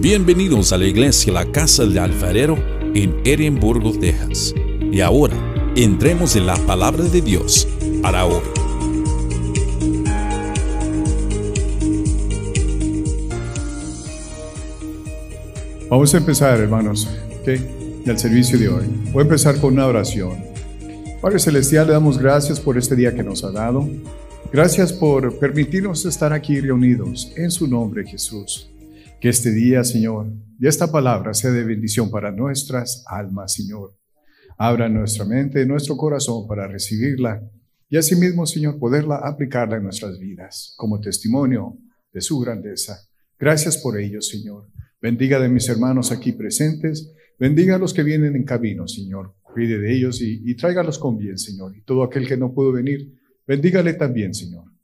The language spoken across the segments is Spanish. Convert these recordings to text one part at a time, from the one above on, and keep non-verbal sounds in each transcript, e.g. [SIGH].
Bienvenidos a la iglesia La Casa del Alfarero en Edimburgo, Texas. Y ahora, entremos en la palabra de Dios para hoy. Vamos a empezar, hermanos, ¿ok? El servicio de hoy. Voy a empezar con una oración. Padre Celestial, le damos gracias por este día que nos ha dado. Gracias por permitirnos estar aquí reunidos en su nombre, Jesús. Que este día, Señor, y esta palabra sea de bendición para nuestras almas, Señor. Abra nuestra mente, nuestro corazón para recibirla y asimismo, Señor, poderla aplicarla en nuestras vidas como testimonio de su grandeza. Gracias por ello, Señor. Bendiga de mis hermanos aquí presentes. Bendiga a los que vienen en camino, Señor. Cuide de ellos y, y tráigalos con bien, Señor. Y todo aquel que no pudo venir, bendígale también, Señor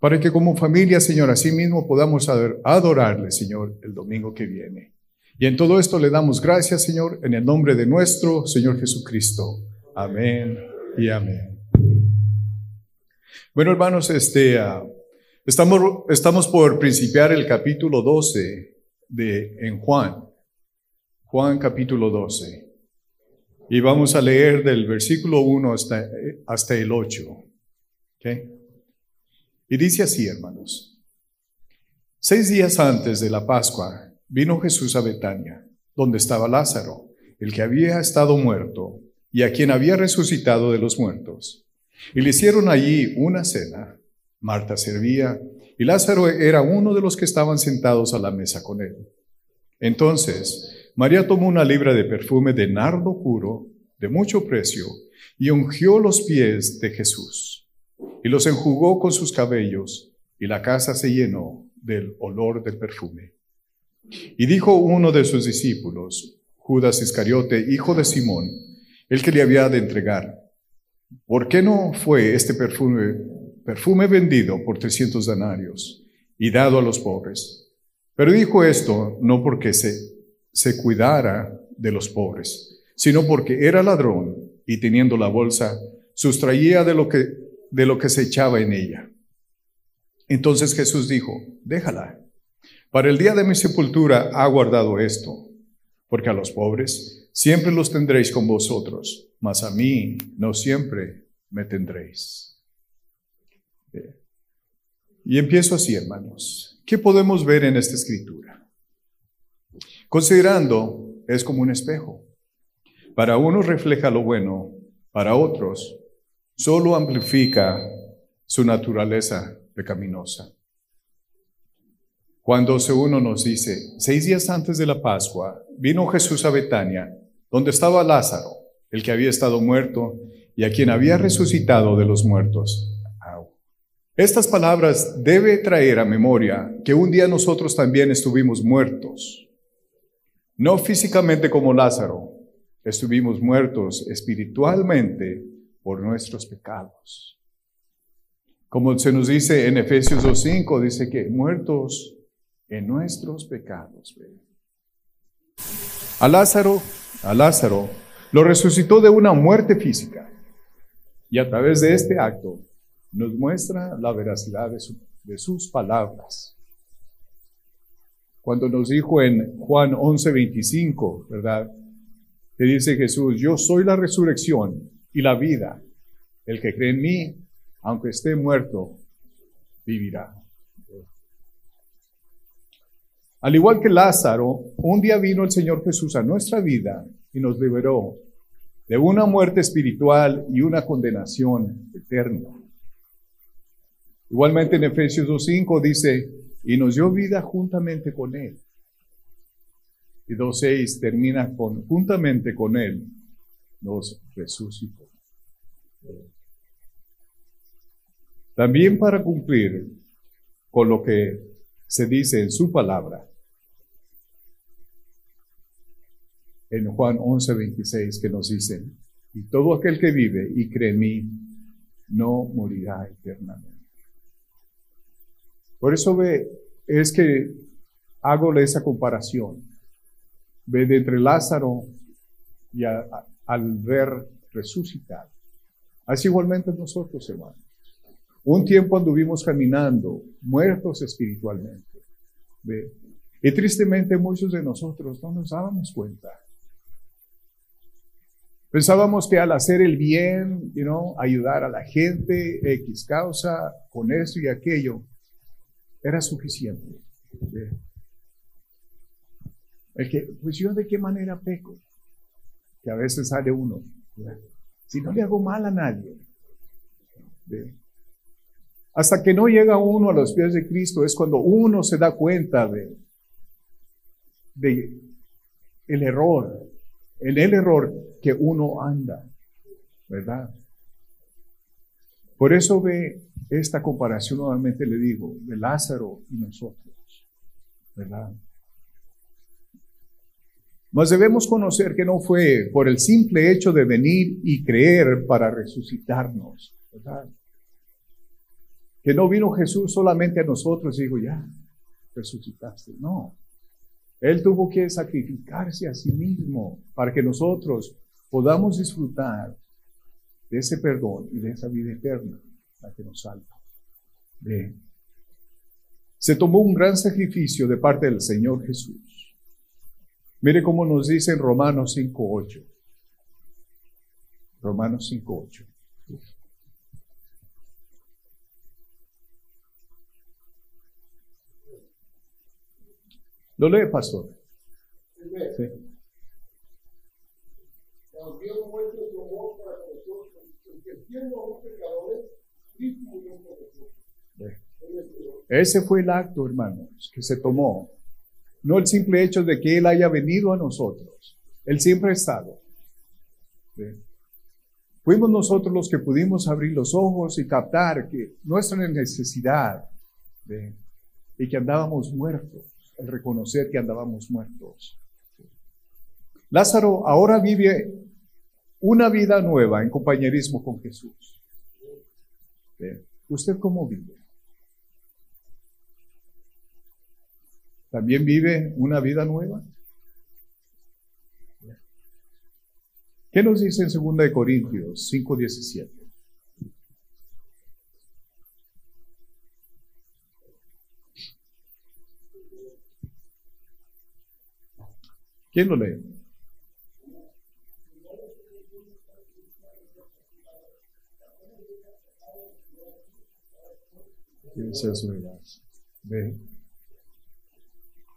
para que como familia, Señor, así mismo podamos adorarle, Señor, el domingo que viene. Y en todo esto le damos gracias, Señor, en el nombre de nuestro Señor Jesucristo. Amén y amén. Bueno, hermanos, este, ah, estamos, estamos por principiar el capítulo 12 de, en Juan. Juan capítulo 12. Y vamos a leer del versículo 1 hasta, hasta el 8. ¿Okay? Y dice así, hermanos. Seis días antes de la Pascua vino Jesús a Betania, donde estaba Lázaro, el que había estado muerto y a quien había resucitado de los muertos. Y le hicieron allí una cena. Marta servía y Lázaro era uno de los que estaban sentados a la mesa con él. Entonces, María tomó una libra de perfume de nardo puro, de mucho precio, y ungió los pies de Jesús y los enjugó con sus cabellos, y la casa se llenó del olor del perfume. Y dijo uno de sus discípulos, Judas Iscariote, hijo de Simón, el que le había de entregar, ¿por qué no fue este perfume, perfume vendido por trescientos denarios y dado a los pobres? Pero dijo esto no porque se, se cuidara de los pobres, sino porque era ladrón y teniendo la bolsa, sustraía de lo que de lo que se echaba en ella. Entonces Jesús dijo, déjala. Para el día de mi sepultura ha guardado esto, porque a los pobres siempre los tendréis con vosotros, mas a mí no siempre me tendréis. Y empiezo así, hermanos. ¿Qué podemos ver en esta escritura? Considerando, es como un espejo. Para unos refleja lo bueno, para otros solo amplifica su naturaleza pecaminosa. Cuando uno nos dice, seis días antes de la Pascua, vino Jesús a Betania, donde estaba Lázaro, el que había estado muerto y a quien había resucitado de los muertos. Estas palabras debe traer a memoria que un día nosotros también estuvimos muertos, no físicamente como Lázaro, estuvimos muertos espiritualmente por nuestros pecados. Como se nos dice en Efesios 2.5, dice que muertos en nuestros pecados. A Lázaro, a Lázaro, lo resucitó de una muerte física. Y a través de este acto nos muestra la veracidad de, de sus palabras. Cuando nos dijo en Juan 11:25, ¿verdad? Que dice Jesús, yo soy la resurrección y la vida. El que cree en mí, aunque esté muerto, vivirá. Al igual que Lázaro, un día vino el Señor Jesús a nuestra vida y nos liberó de una muerte espiritual y una condenación eterna. Igualmente en Efesios 2.5 dice, y nos dio vida juntamente con Él. Y 2.6 termina con, juntamente con Él, nos resucitó. También para cumplir con lo que se dice en su palabra. En Juan 11, 26 que nos dice, y todo aquel que vive y cree en mí, no morirá eternamente. Por eso ve, es que hago esa comparación. Ve de entre Lázaro y al ver resucitar. Así igualmente nosotros, hermanos. Un tiempo anduvimos caminando, muertos espiritualmente. Y tristemente muchos de nosotros no nos dábamos cuenta. Pensábamos que al hacer el bien, you ayudar a la gente, X causa, con esto y aquello, era suficiente. El que, pues yo de qué manera peco, a veces sale uno. Si no le hago mal a nadie. Hasta que no llega uno a los pies de Cristo es cuando uno se da cuenta de, de el error, en el error que uno anda, ¿verdad? Por eso ve esta comparación, nuevamente le digo, de Lázaro y nosotros, ¿verdad? Mas debemos conocer que no fue por el simple hecho de venir y creer para resucitarnos. Que no vino Jesús solamente a nosotros y digo, ya, resucitaste. No. Él tuvo que sacrificarse a sí mismo para que nosotros podamos disfrutar de ese perdón y de esa vida eterna, la que nos salva. Se tomó un gran sacrificio de parte del Señor Jesús. Mire cómo nos dice en Romanos 5.8. Romanos 5.8. ¿Lo lee, pastor? Sí. Ese fue el acto, hermanos, que se tomó. No el simple hecho de que Él haya venido a nosotros. Él siempre ha estado. Fuimos nosotros los que pudimos abrir los ojos y captar que nuestra necesidad y que andábamos muertos el reconocer que andábamos muertos. Lázaro ahora vive una vida nueva en compañerismo con Jesús. ¿Usted cómo vive? ¿También vive una vida nueva? ¿Qué nos dice en 2 Corintios 5:17? ¿Quién lo lee?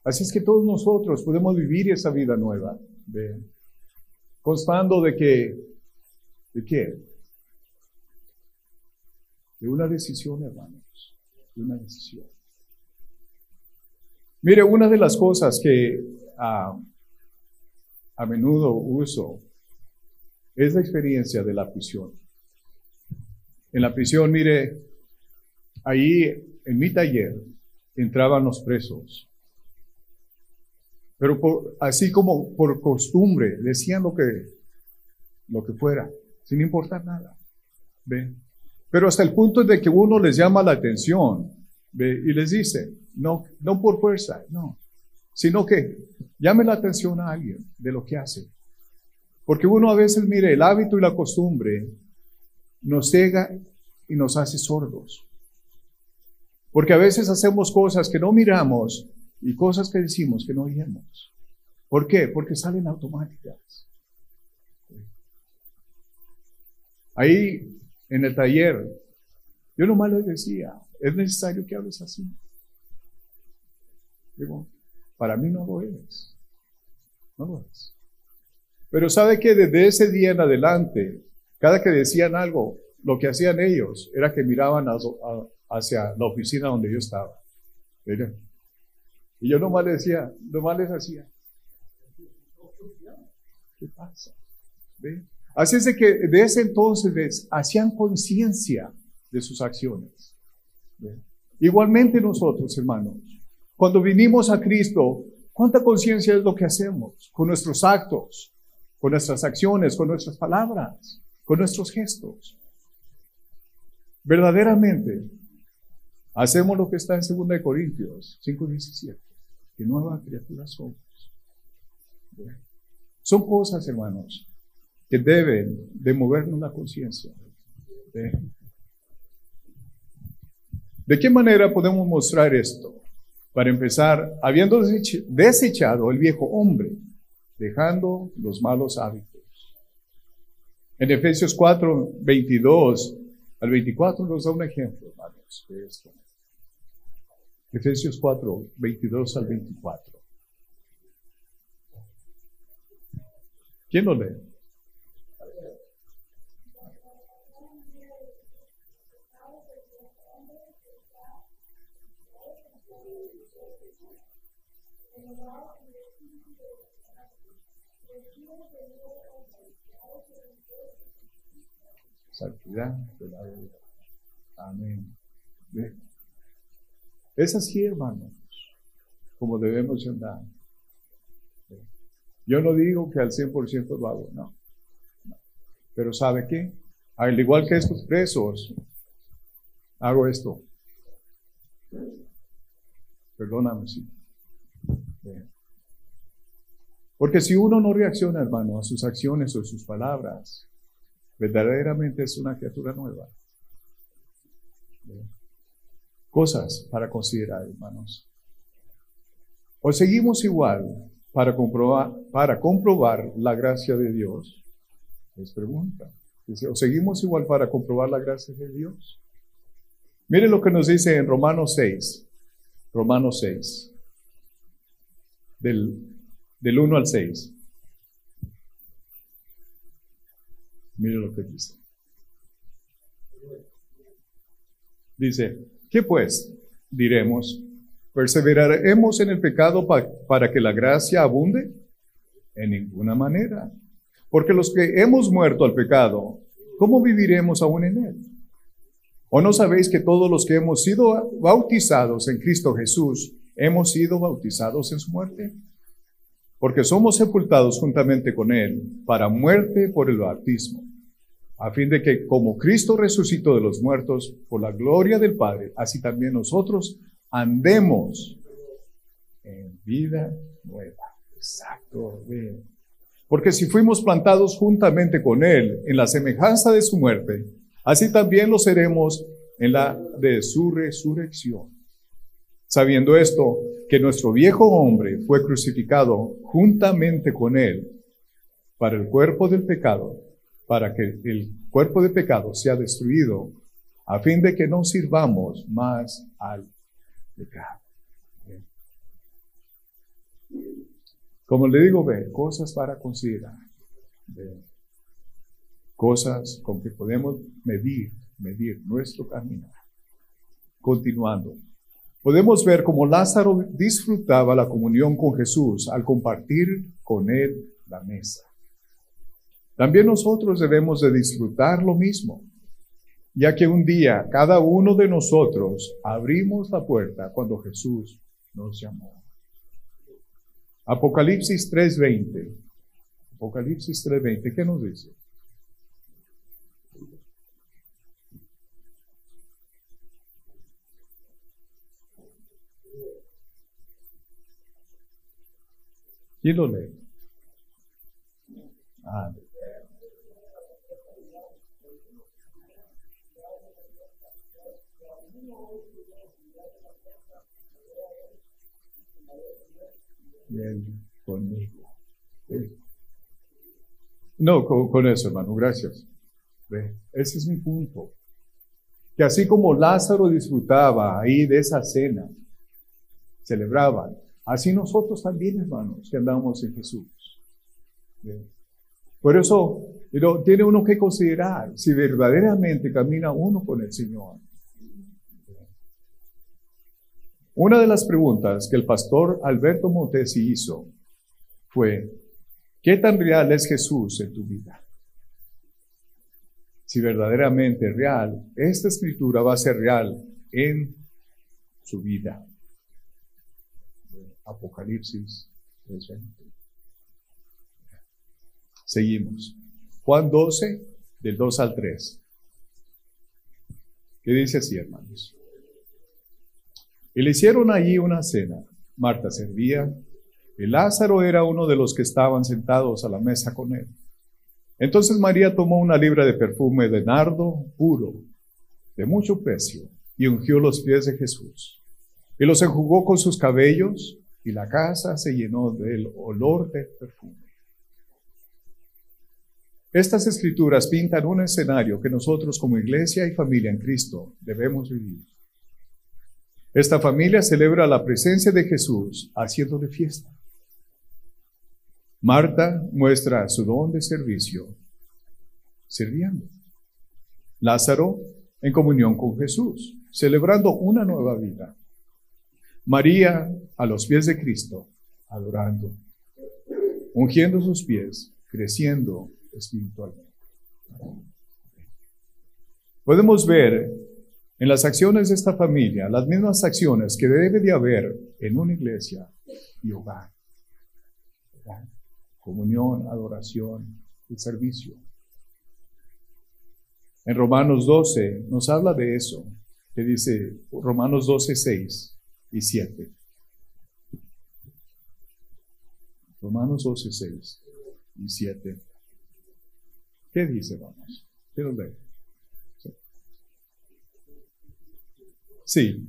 Así es que todos nosotros podemos vivir esa vida nueva, constando de que, ¿de qué? De una decisión, hermanos, de una decisión. Mire, una de las cosas que ah, a menudo uso es la experiencia de la prisión. En la prisión, mire, ahí en mi taller entraban los presos, pero así como por costumbre decían lo que, lo que fuera, sin importar nada. ¿ve? Pero hasta el punto de que uno les llama la atención ¿ve? y les dice, no, no por fuerza, no, sino que llame la atención a alguien de lo que hace. Porque uno a veces, mire, el hábito y la costumbre nos cega y nos hace sordos. Porque a veces hacemos cosas que no miramos y cosas que decimos que no oímos. ¿Por qué? Porque salen automáticas. Ahí en el taller, yo nomás les decía, es necesario que hables así. Digo, para mí no lo es. No lo es. Pero sabe que desde ese día en adelante, cada que decían algo, lo que hacían ellos era que miraban hacia la oficina donde yo estaba. Y yo nomás les decía, nomás les hacía. ¿Qué pasa? Así es de que de ese entonces hacían conciencia de sus acciones. Igualmente nosotros, hermanos, cuando vinimos a Cristo, ¿cuánta conciencia es lo que hacemos con nuestros actos, con nuestras acciones, con nuestras palabras, con nuestros gestos? Verdaderamente, hacemos lo que está en 2 Corintios 5:17, que nueva criatura somos. Son cosas, hermanos, que deben de movernos la conciencia. ¿De qué manera podemos mostrar esto? Para empezar, habiendo desechado el viejo hombre, dejando los malos hábitos. En Efesios 4, 22 al 24 nos da un ejemplo, hermanos, de esto. Efesios 4, 22 al 24. ¿Quién lo lee? Santidad. Amén. Es así, hermanos, como debemos andar. Yo no digo que al 100% lo hago, no. Pero ¿sabe qué? Al igual que estos presos, hago esto. Perdóname, sí. Porque si uno no reacciona, hermano, a sus acciones o sus palabras, verdaderamente es una criatura nueva. Cosas para considerar, hermanos. O seguimos igual para comprobar, para comprobar la gracia de Dios? Les pregunta. Dice, ¿o seguimos igual para comprobar la gracia de Dios? Mire lo que nos dice en Romanos 6. Romanos 6. Del, del 1 al 6. Mire lo que dice. Dice, ¿qué pues diremos? ¿Perseveraremos en el pecado para que la gracia abunde? En ninguna manera. Porque los que hemos muerto al pecado, ¿cómo viviremos aún en él? ¿O no sabéis que todos los que hemos sido bautizados en Cristo Jesús, hemos sido bautizados en su muerte? Porque somos sepultados juntamente con él para muerte por el bautismo, a fin de que como Cristo resucitó de los muertos por la gloria del Padre, así también nosotros andemos en vida nueva. Exacto. Porque si fuimos plantados juntamente con Él en la semejanza de su muerte, así también lo seremos en la de su resurrección. Sabiendo esto, que nuestro viejo hombre fue crucificado juntamente con Él para el cuerpo del pecado, para que el cuerpo de pecado sea destruido, a fin de que no sirvamos más al como le digo, ve, cosas para considerar. cosas con que podemos medir, medir nuestro caminar. Continuando. Podemos ver cómo Lázaro disfrutaba la comunión con Jesús al compartir con él la mesa. También nosotros debemos de disfrutar lo mismo ya que un día cada uno de nosotros abrimos la puerta cuando Jesús nos llamó. Apocalipsis 3:20. Apocalipsis 3:20, ¿qué nos dice? ¿Quién lo lee? Ah, conmigo. No, con, eso, hermano, gracias. Ese es mi punto. Que así como Lázaro disfrutaba ahí de esa cena, celebraban, así nosotros también, hermanos, que andamos en Jesús. Por eso, pero tiene uno que considerar si verdaderamente camina uno con el Señor. Una de las preguntas que el pastor Alberto Montesi hizo fue, ¿qué tan real es Jesús en tu vida? Si verdaderamente real, esta escritura va a ser real en su vida. Apocalipsis Seguimos. Juan 12, del 2 al 3. ¿Qué dice así, hermanos? Y le hicieron allí una cena. Marta servía, y Lázaro era uno de los que estaban sentados a la mesa con él. Entonces María tomó una libra de perfume de nardo puro, de mucho precio, y ungió los pies de Jesús. y los enjugó con sus cabellos y la casa se llenó del olor del perfume. Estas escrituras pintan un escenario que nosotros como iglesia y familia en Cristo debemos vivir. Esta familia celebra la presencia de Jesús haciéndole fiesta. Marta muestra su don de servicio, sirviendo. Lázaro en comunión con Jesús, celebrando una nueva vida. María a los pies de Cristo, adorando, ungiendo sus pies, creciendo espiritualmente. Podemos ver en las acciones de esta familia las mismas acciones que debe de haber en una iglesia y hogar. Comunión, adoración y servicio. En Romanos 12 nos habla de eso, que dice Romanos 12, 6 y 7. Romanos 12, 6 y 7. ¿Qué dice, vamos? Quiero ver. Sí.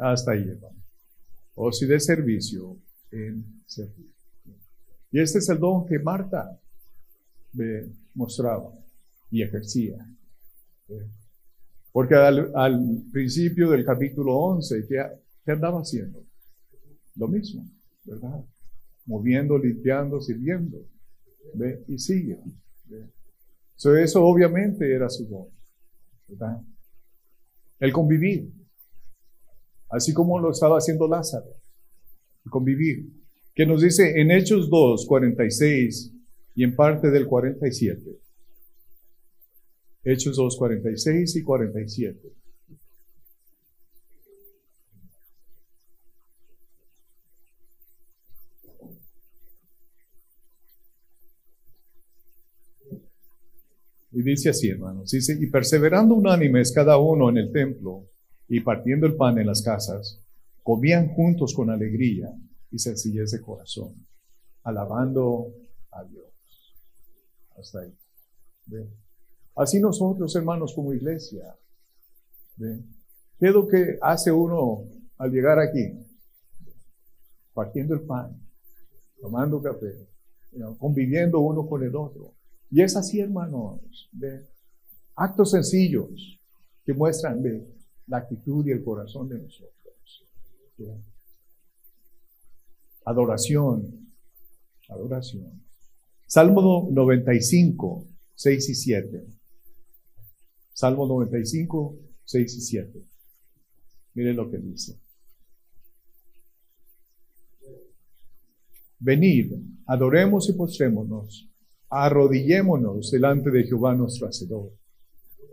Hasta ahí. O si de servicio en servicio. Y este es el don que Marta me mostraba y ejercía. Porque al, principio del capítulo 11, ¿qué, andaba haciendo? Lo mismo, ¿verdad? Moviendo, limpiando, sirviendo. ¿ve? Y sigue. eso obviamente era su don. ¿verdad? El convivir. Así como lo estaba haciendo Lázaro. Convivir. Que nos dice en Hechos 2, 46 y en parte del 47. Hechos 2, 46 y 47. Y dice así, hermanos, dice, y perseverando unánimes cada uno en el templo y partiendo el pan en las casas, comían juntos con alegría y sencillez de corazón, alabando a Dios. Hasta ahí. Así nosotros, hermanos, como iglesia. ¿Qué es lo que hace uno al llegar aquí? Partiendo el pan, tomando café, conviviendo uno con el otro. Y es así, hermanos. Actos sencillos que muestran la actitud y el corazón de nosotros. Adoración. Adoración. Salmo 95, 6 y 7. Salmo 95, 6 y 7. Miren lo que dice. Venid, adoremos y postrémonos, arrodillémonos delante de Jehová nuestro Hacedor,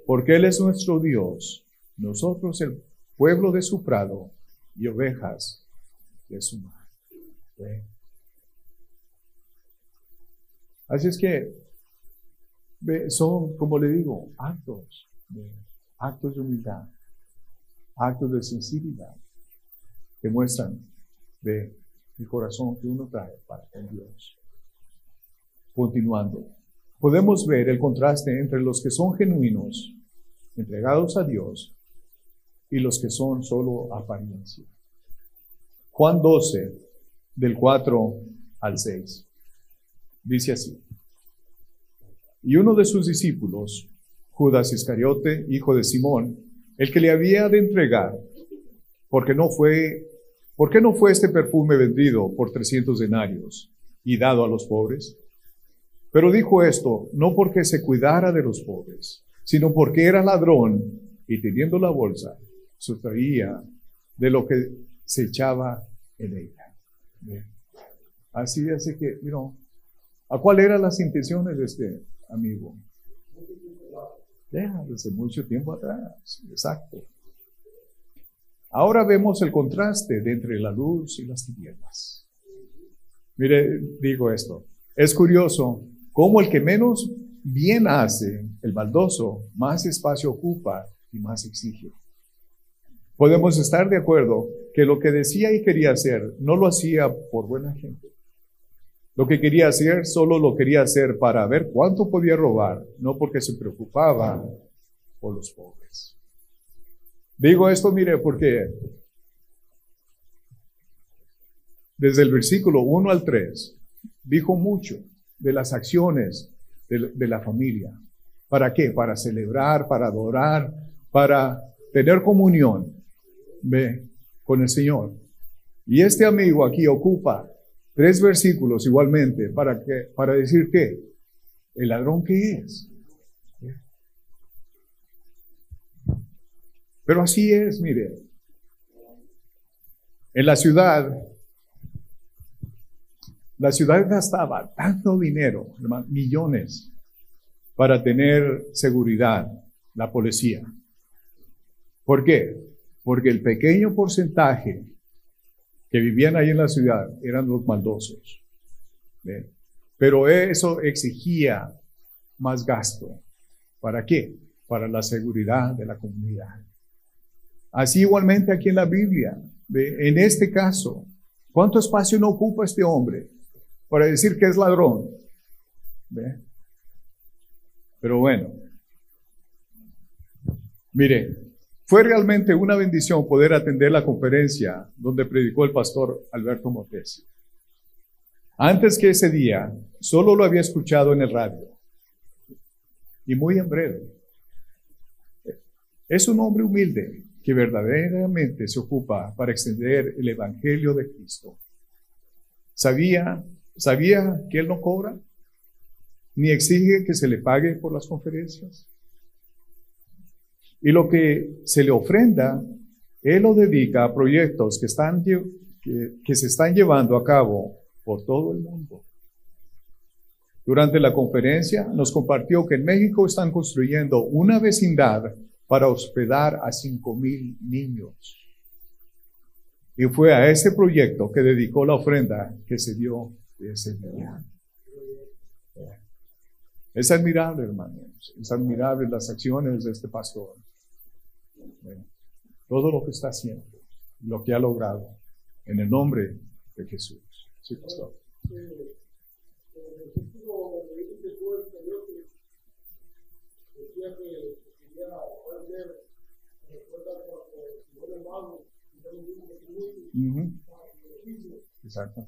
porque Él es nuestro Dios, nosotros el pueblo de su prado y ovejas de su mar. Así es que son, como le digo, actos actos de humildad, actos de sensibilidad que muestran de el corazón que uno trae para con Dios. Continuando, podemos ver el contraste entre los que son genuinos, entregados a Dios, y los que son solo apariencia. Juan 12, del 4 al 6, dice así. Y uno de sus discípulos, Judas Iscariote, hijo de Simón, el que le había de entregar, porque no fue, ¿por qué no fue este perfume vendido por 300 denarios y dado a los pobres? Pero dijo esto no porque se cuidara de los pobres, sino porque era ladrón y teniendo la bolsa, sustraía de lo que se echaba en ella. Así, así que, you ¿a cuál eran las intenciones de este amigo? Desde mucho tiempo atrás, exacto. Ahora vemos el contraste entre la luz y las tinieblas. Mire, digo esto, es curioso cómo el que menos bien hace, el baldoso, más espacio ocupa y más exige. Podemos estar de acuerdo que lo que decía y quería hacer no lo hacía por buena gente. Lo que quería hacer solo lo quería hacer para ver cuánto podía robar, no porque se preocupaba por los pobres. Digo esto, mire, porque desde el versículo 1 al 3 dijo mucho de las acciones de, la familia. ¿Para qué? Para celebrar, para adorar, para tener comunión ¿ve? con el Señor. Y este amigo aquí ocupa tres versículos igualmente para, que, para decir que el ladrón que es. Pero así es, mire. En la ciudad, la ciudad gastaba tanto dinero, millones, para tener seguridad, la policía. ¿Por qué? Porque el pequeño porcentaje que vivían ahí en la ciudad eran los maldosos. Pero eso exigía más gasto. ¿Para qué? Para la seguridad de la comunidad. Así igualmente aquí en la Biblia, en este caso, ¿cuánto espacio no ocupa este hombre para decir que es ladrón? Pero bueno, mire, fue realmente una bendición poder atender la conferencia donde predicó el pastor Alberto Motesi. Antes que ese día, solo lo había escuchado en el radio. Y muy en breve. Es un hombre humilde que verdaderamente se ocupa para extender el Evangelio de Cristo. ¿Sabía, sabía que él no cobra? Ni exige que se le pague por las conferencias. Y lo que se le ofrenda, él lo dedica a proyectos que, están, que, se están llevando a cabo por todo el mundo. Durante la conferencia nos compartió que en México están construyendo una vecindad para hospedar a cinco mil niños. Y fue a ese proyecto que dedicó la ofrenda que se dio ese día. Es admirable, hermanos. Es admirable las acciones de este pastor todo lo que está haciendo, lo que ha logrado, en el nombre de Jesús. Sí, pastor. Exacto.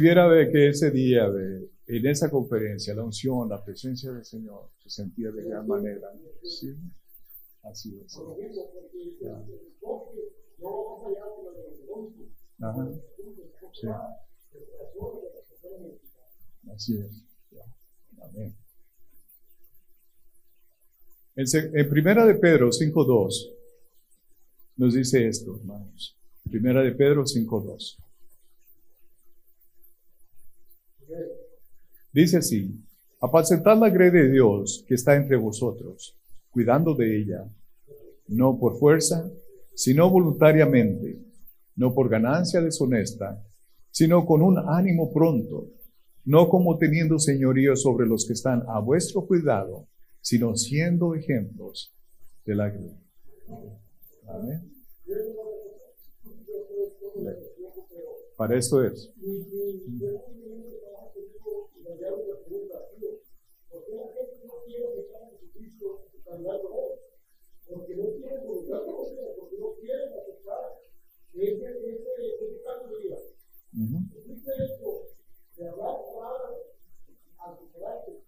viera de que ese día, de, en esa conferencia, la unción, la presencia del Señor, se sentía de gran manera. Sí, así es. Ajá. Sí. Así es. Amén. En, en Primera de Pedro 5.2 nos dice esto, hermanos. Primera de Pedro 5.2. Dice así, apacentad la grey de Dios que está entre vosotros, cuidando de ella, no por fuerza, sino voluntariamente, no por ganancia deshonesta, sino con un ánimo pronto, no como teniendo señorío sobre los que están a vuestro cuidado, sino siendo ejemplos de la grey. Amén. Para esto es. Porque no quieren voluntad porque no quieren aceptar ese, ese, ese cambio de vida. Existe esto de hablar palabras a su carácter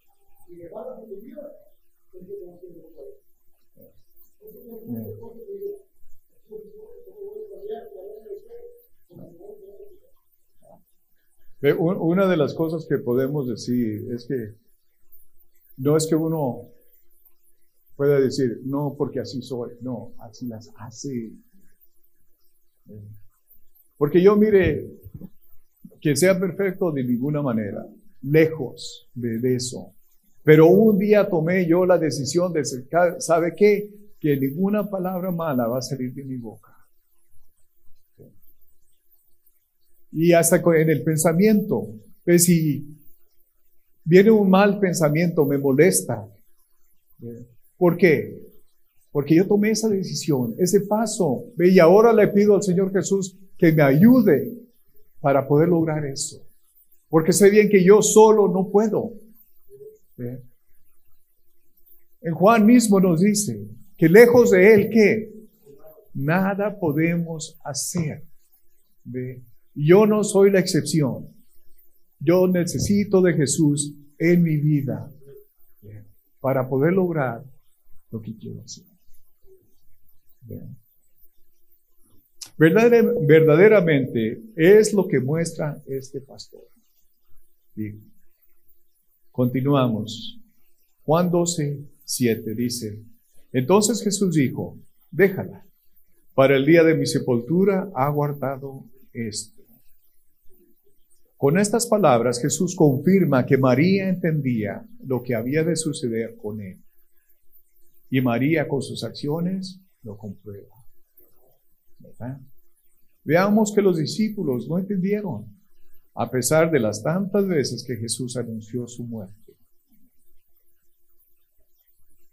y dejar a su vida, es que no tiene puede. Eso es una cosa que digo, ¿cómo voy a cambiar la vida de usted? Una de las cosas que podemos decir es que no es que uno pueda decir, no, porque así soy, no, así las hace. Porque yo mire, que sea perfecto de ninguna manera, lejos de, eso. Pero un día tomé yo la decisión de, ¿sabe qué? Que ninguna palabra mala va a salir de mi boca. Y hasta en el pensamiento, pues si viene un mal pensamiento, me molesta. ¿Por qué? Porque yo tomé esa decisión, ese paso. Y ahora le pido al Señor Jesús que me ayude para poder lograr eso. Porque sé bien que yo solo no puedo. En Juan mismo nos dice que lejos de Él, ¿qué? Nada podemos hacer. Yo no soy la excepción. Yo necesito de Jesús en mi vida para poder lograr lo que quiero hacer. verdaderamente es lo que muestra este pastor. Continuamos. Juan 12, 7 dice, entonces Jesús dijo, déjala, para el día de mi sepultura ha guardado esto. Con estas palabras Jesús confirma que María entendía lo que había de suceder con él. Y María con sus acciones lo comprueba. Veamos que los discípulos no entendieron, a pesar de las tantas veces que Jesús anunció su muerte.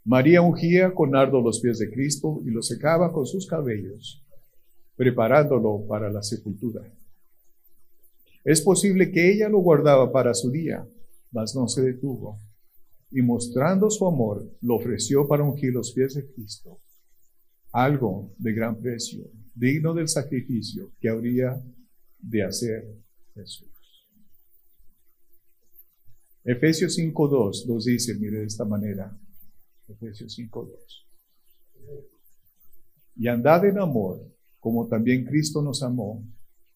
María ungía con nardo los pies de Cristo y los secaba con sus cabellos, preparándolo para la sepultura. Es posible que ella lo guardaba para su día, mas no se detuvo y mostrando su amor, lo ofreció para ungir los pies de Cristo, algo de gran precio, digno del sacrificio que habría de hacer Jesús. Efesios 5.2 nos dice, mire de esta manera, Efesios 5.2. Y andad en amor, como también Cristo nos amó,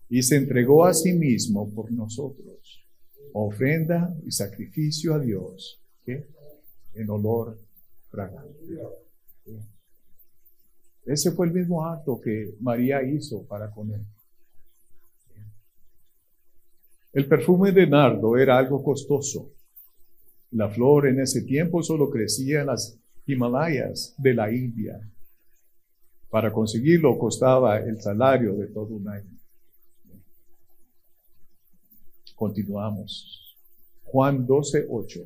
y se entregó a sí mismo por nosotros, ofrenda y sacrificio a Dios en olor fragante. Ese fue el mismo acto que María hizo para con él. El perfume de nardo era algo costoso. La flor en ese tiempo solo crecía en las Himalayas de la India. Para conseguirlo costaba el salario de todo un año. Continuamos. Juan 12, 8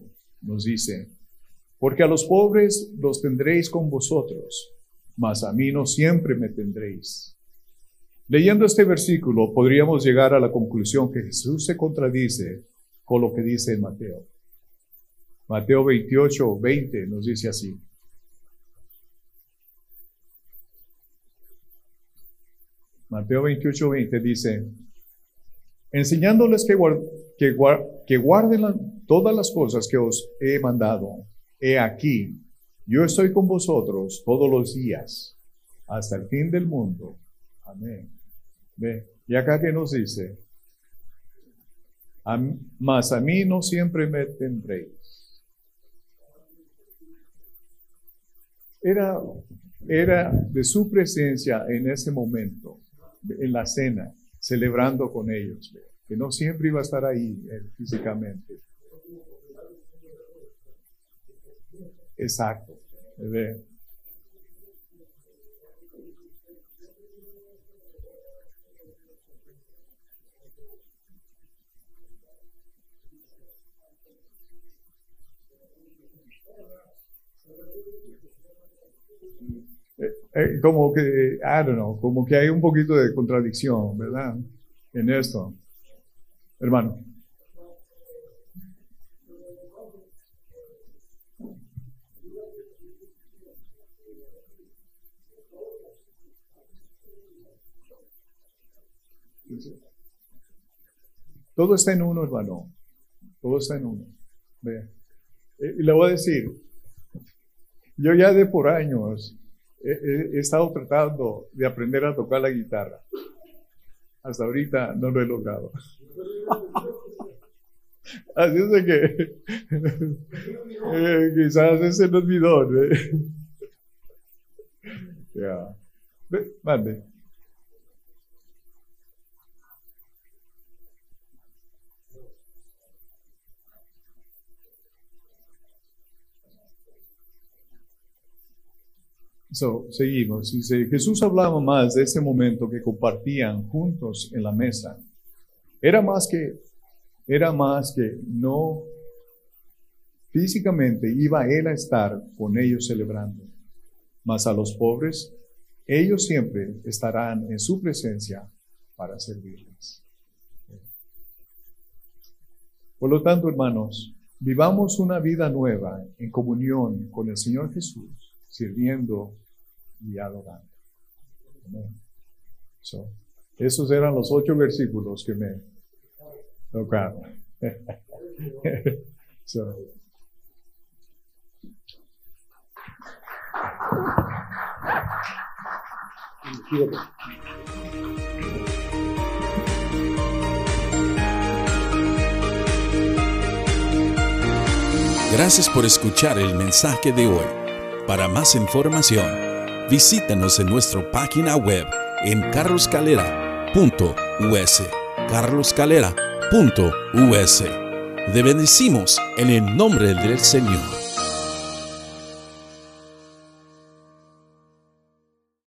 nos dice, porque a los pobres los tendréis con vosotros, mas a mí no siempre me tendréis. Leyendo este versículo podríamos llegar a la conclusión que Jesús se contradice con lo que dice en Mateo. Mateo 28, 20 nos dice así. Mateo 28, 20 dice, enseñándoles que, guarden todas las cosas que os he mandado. He aquí, yo estoy con vosotros todos los días, hasta el fin del mundo. Amén. Ve, y acá que nos dice, mas a mí no siempre me tendréis. Era, era de su presencia en ese momento, en la cena, celebrando con ellos que no siempre iba a estar ahí eh, físicamente. Exacto. Eh, como que, I don't know, como que hay un poquito de contradicción, ¿verdad? En esto hermano. Todo está en uno, hermano. Todo está en uno. Eh, y le voy a decir, yo ya de por años he, estado tratando de aprender a tocar la guitarra. Hasta ahorita no lo he logrado. [LAUGHS] Así es que [LAUGHS] eh, quizás ese nos olvidó. ¿eh? [LAUGHS] Ya. Mande. So, seguimos. Dice, Jesús hablaba más de ese momento que compartían juntos en la mesa. Era más que, era más que no físicamente iba él a estar con ellos celebrando. Mas a los pobres, ellos siempre estarán en su presencia para servirles. Por lo tanto, hermanos, vivamos una vida nueva en comunión con el Señor Jesús, sirviendo y adorando. esos eran los ocho versículos que me tocaron. [LAUGHS] Gracias por escuchar el mensaje de hoy. Para más información, visítanos en nuestra página web en carloscalera.us. carloscalera.us. Te bendecimos en el nombre del Señor.